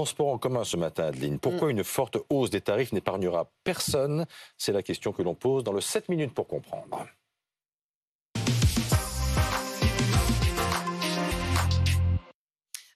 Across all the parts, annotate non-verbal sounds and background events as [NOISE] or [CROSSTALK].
transports en commun ce matin, Adeline. Pourquoi mm. une forte hausse des tarifs n'épargnera personne? C'est la question que l'on pose dans le 7 minutes pour comprendre.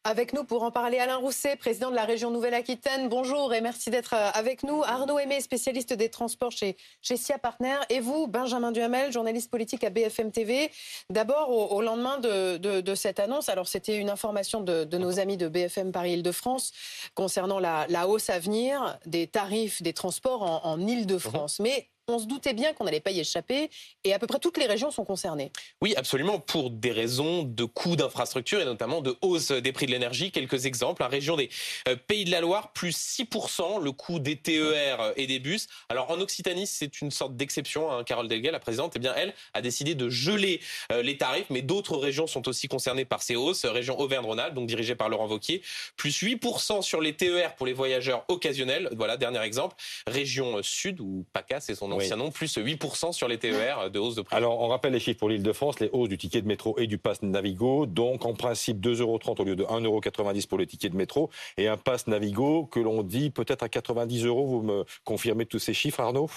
Avec nous pour en parler, Alain Rousset, président de la région Nouvelle-Aquitaine. Bonjour et merci d'être euh, avec nous. Arnaud Aimé, spécialiste des transports chez, chez SIA Partner. Et vous, Benjamin Duhamel, journaliste politique à BFM TV. D'abord, au, lendemain de, cette annonce, alors c'était une information de, nos amis de BFM Paris-Île-de-France concernant la, hausse à venir des tarifs des transports en, en Île-de-France. Mais on se doutait bien qu'on n'allait pas y échapper et à peu près toutes les régions sont concernées. Oui, absolument, pour des raisons de coûts d'infrastructure et notamment de hausse des prix de l'énergie. Quelques exemples. La région des euh, Pays de la Loire, plus 6% le coût des TER et des bus. Alors en Occitanie, c'est une sorte d'exception. Hein. Carole Delga, la présidente, eh bien, elle a décidé de geler euh, les tarifs, mais d'autres régions sont aussi concernées par ces hausses. Région Auvergne-Rhône-Alpes, donc dirigée par Laurent Vauquier, plus 8% sur les TER pour les voyageurs occasionnels. Voilà, dernier exemple. Région Sud, ou PACA, c'est son nom, plus 8% sur les TER de hausse de prix. Alors, on rappelle les chiffres pour l'île de France, les hausses du ticket de métro et du pass Navigo. Donc, en principe, 2,30 euros au lieu de 1,90 euros pour le ticket de métro et un pass Navigo que l'on dit peut-être à 90 euros. Vous me confirmez tous ces chiffres, Arnaud?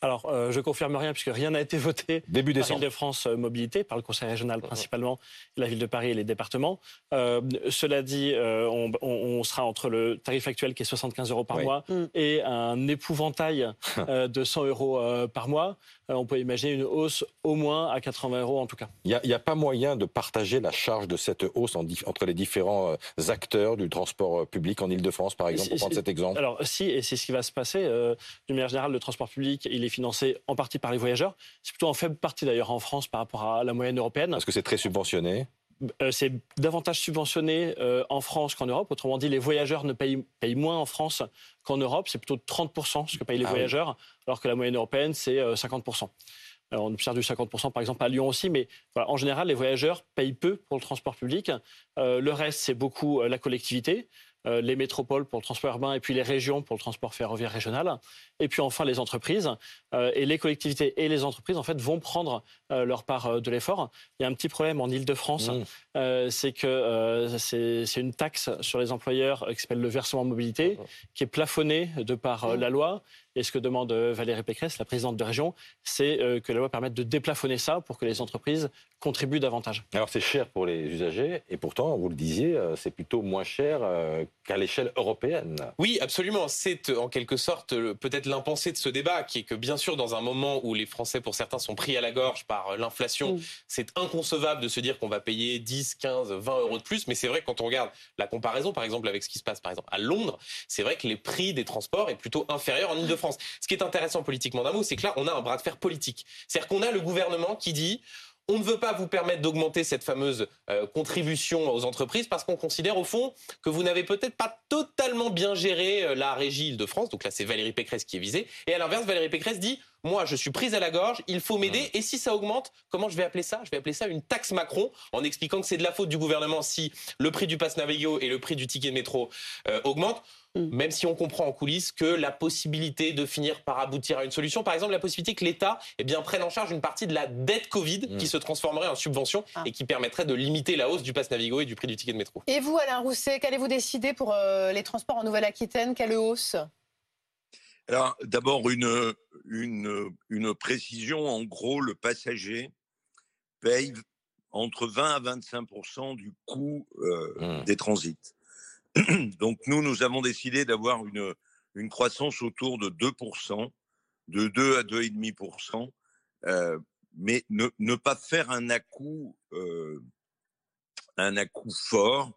Alors, euh, je confirme rien puisque rien n'a été voté Début par l'île de France euh, Mobilité, par le Conseil régional principalement, la ville de Paris et les départements. Euh, cela dit, on, sera entre le tarif actuel qui est 75 euros par mois mm. et un épouvantail [LAUGHS] de 100 euros par mois. on peut imaginer une hausse au moins à 80 euros en tout cas. Il n'y a, pas moyen de partager la charge de cette hausse entre les différents acteurs du transport public en Ile-de-France, par exemple, pour prendre cet exemple? Alors, si, et c'est ce qui va se passer. D'une manière générale, le transport public, il est financé en partie par les voyageurs. C'est plutôt en faible partie d'ailleurs en France par rapport à la moyenne européenne. Parce que c'est très subventionné euh, c'est davantage subventionné euh, en France qu'en Europe. Autrement dit, les voyageurs ne payent, moins en France qu'en Europe. C'est plutôt 30% ce que payent les ah voyageurs, alors que la moyenne européenne, c'est 50%. Euh, alors, on observe du 50% par exemple à Lyon aussi, mais en général, les voyageurs payent peu pour le transport public. le reste, c'est beaucoup la collectivité. Euh, les métropoles pour le transport urbain et puis les régions pour le transport ferroviaire régional. Et puis enfin les entreprises. Euh, et les collectivités et les entreprises, en fait, vont prendre euh, leur part de l'effort. Il y a un petit problème en Ile-de-France, mmh. c'est que c'est une taxe sur les employeurs qui s'appelle le versement mobilité, qui est plafonnée de par mmh. la loi. Et ce que demande Valérie Pécresse, la présidente de région, c'est que la loi permette de déplafonner ça pour que les entreprises contribuent davantage. Alors c'est cher pour les usagers, et pourtant, vous le disiez, c'est plutôt moins cher qu'à l'échelle européenne. Oui, absolument. C'est euh, en quelque sorte peut-être l'impensé de ce débat, qui est que bien sûr, dans un moment où les Français, pour certains, sont pris à la gorge par euh, l'inflation, c'est inconcevable de se dire qu'on va payer 10, 15, 20 euros de plus. Mais c'est vrai que quand on regarde la comparaison, par exemple, avec ce qui se passe, par exemple, à Londres, c'est vrai que les prix des transports est plutôt inférieur en Ile-de-France. Ce qui est intéressant politiquement d'un mot, c'est que là, on a un bras de fer politique. C'est-à-dire qu'on a le gouvernement qui dit on ne veut pas vous permettre d'augmenter cette fameuse euh, contribution aux entreprises parce qu'on considère au fond que vous n'avez peut-être pas totalement bien géré euh, la régie Île-de-France. Donc là, c'est Valérie Pécresse qui est visée. Et à l'inverse, Valérie Pécresse dit moi, je suis prise à la gorge, il faut m'aider. Et si ça augmente, comment je vais appeler ça? Je vais appeler ça une taxe Macron, en expliquant que c'est de la faute du gouvernement si le prix du pass Navigo et le prix du ticket de métro euh, augmentent. Mm. Même si on comprend en coulisses que la possibilité de finir par aboutir à une solution, par exemple la possibilité que l'État eh bien, prenne en charge une partie de la dette Covid mm. qui se transformerait en subvention ah. et qui permettrait de limiter la hausse du pass Navigo et du prix du ticket de métro. Et vous, Alain Rousset, qu'allez-vous décider pour euh, les transports en Nouvelle-Aquitaine? Quelle hausse? Alors, d'abord, une, une, une, précision. En gros, le passager paye entre 20 à 25 du coût euh, mm. des transits. [CLEARS THROAT] Donc nous, nous avons décidé d'avoir une, une croissance autour de 2%, de 2 à 2,5%, euh, mais ne, ne pas faire un à-coup, euh, un fort.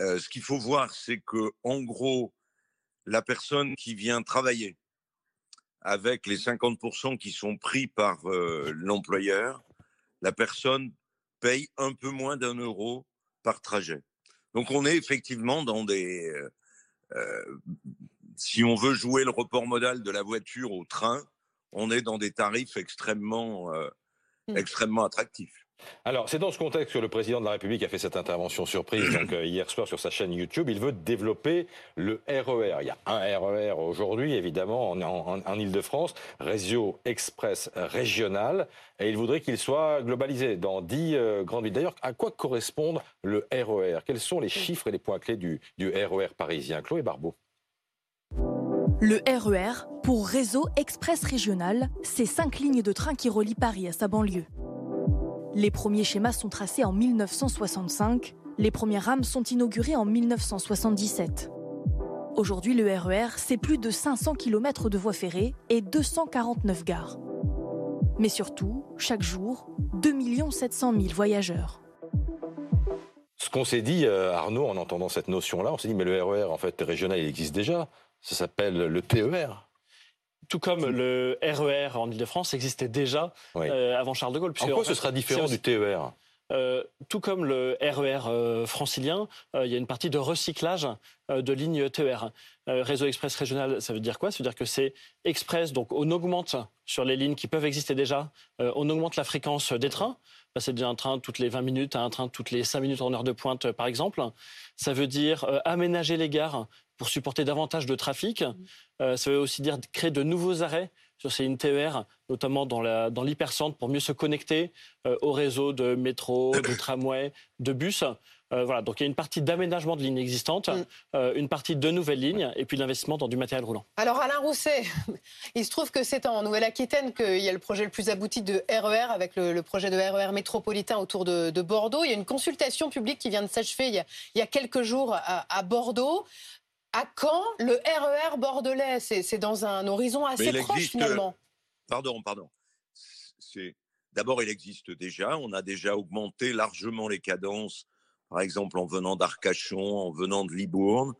Euh, ce qu'il faut voir, c'est que en gros, la personne qui vient travailler avec les 50% qui sont pris par euh, l'employeur, la personne paye un peu moins d'un euro par trajet. Donc on est effectivement dans des... Euh, euh, si on veut jouer le report modal de la voiture au train, on est dans des tarifs extrêmement, euh, hmm. extrêmement attractifs. Alors, c'est dans ce contexte que le président de la République a fait cette intervention surprise [CLEARS THROAT] donc, euh, hier soir sur sa chaîne YouTube. Il veut développer le RER. E il y a un RER e aujourd'hui, évidemment, en, en, Ile-de-France, réseau express régional, et il voudrait qu'il soit globalisé dans dix euh, grandes villes. D'ailleurs, à quoi correspond le RER e Quels sont les chiffres et les points clés du, du RER parisien? Chloé Barbeau. Le RER, pour Réseau Express Régional, c'est cinq lignes de train qui relient Paris à sa banlieue. Les premiers schémas sont tracés en 1965, les premières rames sont inaugurées en 1977. Aujourd'hui, le RER, c'est plus de 500 km de voies ferrées et 249 gares. Mais surtout, chaque jour, 2 700 000 voyageurs. Ce qu'on s'est dit, euh, Arnaud, en entendant cette notion-là, on s'est dit, mais le RER, en fait, régional, il existe déjà. Ça s'appelle le TER tout comme le RER e en Ile-de-France existait déjà euh, avant Charles de Gaulle. En quoi ce sera différent du TER euh, tout comme le RER e euh, francilien, il y a une partie de recyclage de lignes TER. réseau express régional, ça veut dire quoi? Ça veut dire que c'est express, donc on augmente sur les lignes qui peuvent exister déjà, on augmente la fréquence des trains. C'est déjà un train toutes les 20 minutes à un train toutes les 5 minutes en heure de pointe, par exemple. Ça veut dire aménager les gares pour supporter davantage de trafic. Euh, ça veut aussi dire créer de nouveaux arrêts sur ces lignes TER, notamment dans l'hypercentre, pour mieux se connecter euh, au réseau de métro, de [COUGHS] tramway, de bus. Euh, voilà, donc il y a une partie d'aménagement de lignes existantes, mm. une partie de nouvelles lignes et puis l'investissement dans du matériel roulant. Alors Alain Rousset, [LAUGHS] il se trouve que c'est en Nouvelle-Aquitaine qu'il y a le projet le plus abouti de RER e avec le, projet de RER e métropolitain autour de, Bordeaux. Il y a une consultation publique qui vient de s'achever il, il, y a quelques jours à Bordeaux. À quand le RER e bordelais C'est dans un horizon assez proche finalement. Pardon, pardon. D'abord, il existe déjà. On a déjà augmenté largement les cadences, par exemple en venant d'Arcachon, en venant de Libourne.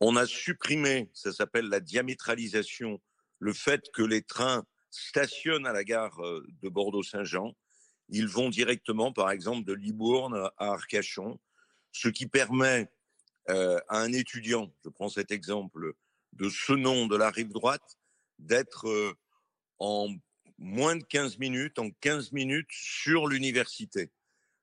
On a supprimé, ça s'appelle la diamétralisation, le fait que les trains stationnent à la gare euh, de Bordeaux-Saint-Jean. Ils vont directement, par exemple, de Libourne à Arcachon, ce qui permet euh, à un étudiant, je prends cet exemple de ce nom de la rive droite, d'être euh, en moins de 15 minutes, en 15 minutes sur l'université,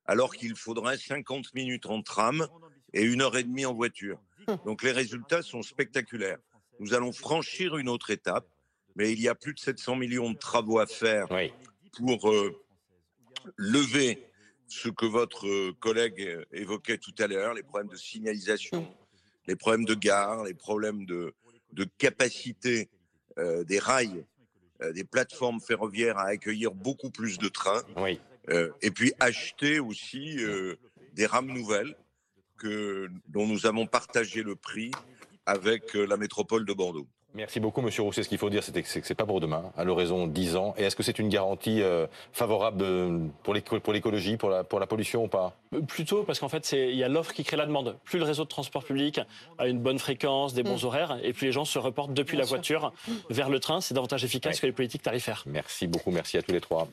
alors qu'il faudrait 50 minutes en tram et une heure et demie en voiture. Donc les résultats sont spectaculaires. Nous allons franchir une autre étape, mais il y a plus de 700 millions de travaux à faire pour euh, lever ce que votre euh, collègue euh, évoquait tout à l'heure, les problèmes de signalisation, les problèmes de gare, les problèmes de, de capacité euh, des rails, des plateformes ferroviaires à accueillir beaucoup plus de trains. Oui. et puis acheter aussi des rames nouvelles que, dont nous avons partagé le prix avec la métropole de Bordeaux. Merci beaucoup, Monsieur Rousset. Ce qu'il faut dire, c'est que c'est pas pour demain, à l'horizon 10 ans. Et est-ce que c'est une garantie euh, favorable pour l'écologie, pour la, pour la pollution ou pas? Euh, Plutôt, parce qu'en fait, il y a l'offre qui crée la demande. Plus le réseau de transport public a une bonne fréquence, des bons mm. horaires, et plus les gens se reportent depuis la voiture vers le train, c'est davantage efficace que les politiques tarifaires. Merci beaucoup, merci à tous les trois.